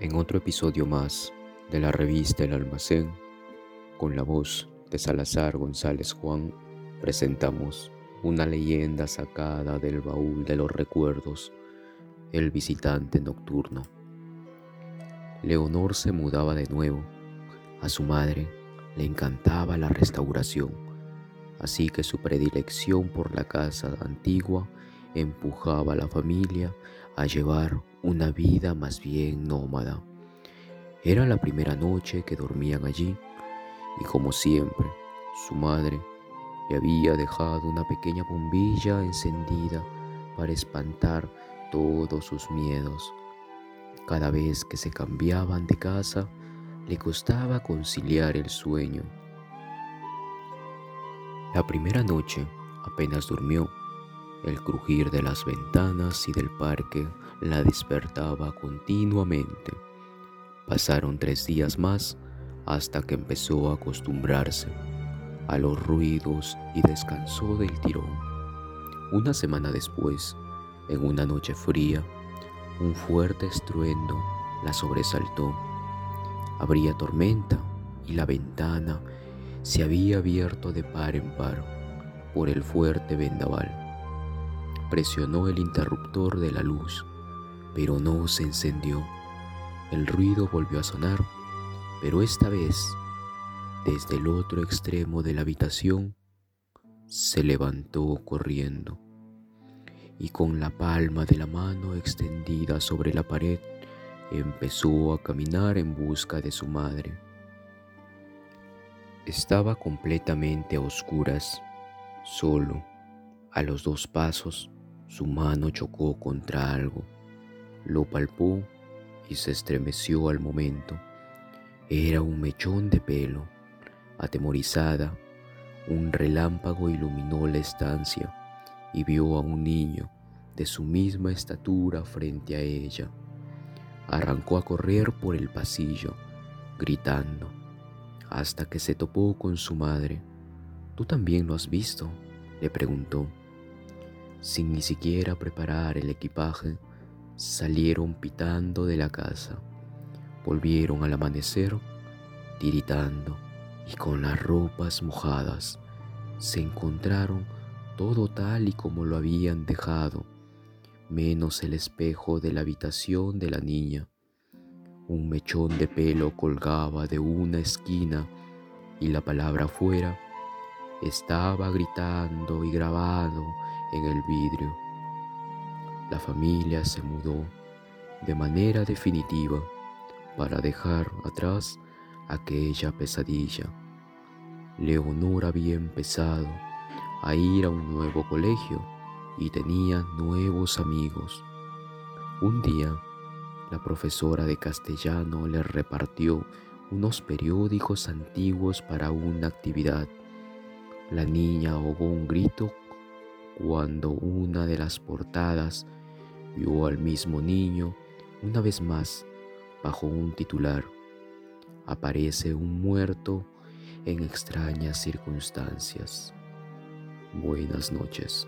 En otro episodio más de la revista El Almacén, con la voz de Salazar González Juan, presentamos una leyenda sacada del baúl de los recuerdos, el visitante nocturno. Leonor se mudaba de nuevo. A su madre le encantaba la restauración, así que su predilección por la casa antigua empujaba a la familia a llevar una vida más bien nómada. Era la primera noche que dormían allí y como siempre, su madre le había dejado una pequeña bombilla encendida para espantar todos sus miedos. Cada vez que se cambiaban de casa, le costaba conciliar el sueño. La primera noche apenas durmió el crujir de las ventanas y del parque la despertaba continuamente. Pasaron tres días más hasta que empezó a acostumbrarse a los ruidos y descansó del tirón. Una semana después, en una noche fría, un fuerte estruendo la sobresaltó. Habría tormenta y la ventana se había abierto de par en par por el fuerte vendaval. Presionó el interruptor de la luz, pero no se encendió. El ruido volvió a sonar, pero esta vez, desde el otro extremo de la habitación, se levantó corriendo y con la palma de la mano extendida sobre la pared empezó a caminar en busca de su madre. Estaba completamente a oscuras, solo. A los dos pasos su mano chocó contra algo, lo palpó y se estremeció al momento. Era un mechón de pelo. Atemorizada, un relámpago iluminó la estancia y vio a un niño de su misma estatura frente a ella. Arrancó a correr por el pasillo, gritando, hasta que se topó con su madre. ¿Tú también lo has visto? le preguntó. Sin ni siquiera preparar el equipaje, salieron pitando de la casa. Volvieron al amanecer, tiritando y con las ropas mojadas. Se encontraron todo tal y como lo habían dejado, menos el espejo de la habitación de la niña. Un mechón de pelo colgaba de una esquina y la palabra fuera estaba gritando y grabado en el vidrio. La familia se mudó de manera definitiva para dejar atrás aquella pesadilla. Leonor había empezado a ir a un nuevo colegio y tenía nuevos amigos. Un día, la profesora de castellano le repartió unos periódicos antiguos para una actividad. La niña ahogó un grito cuando una de las portadas vio al mismo niño una vez más bajo un titular. Aparece un muerto en extrañas circunstancias. Buenas noches.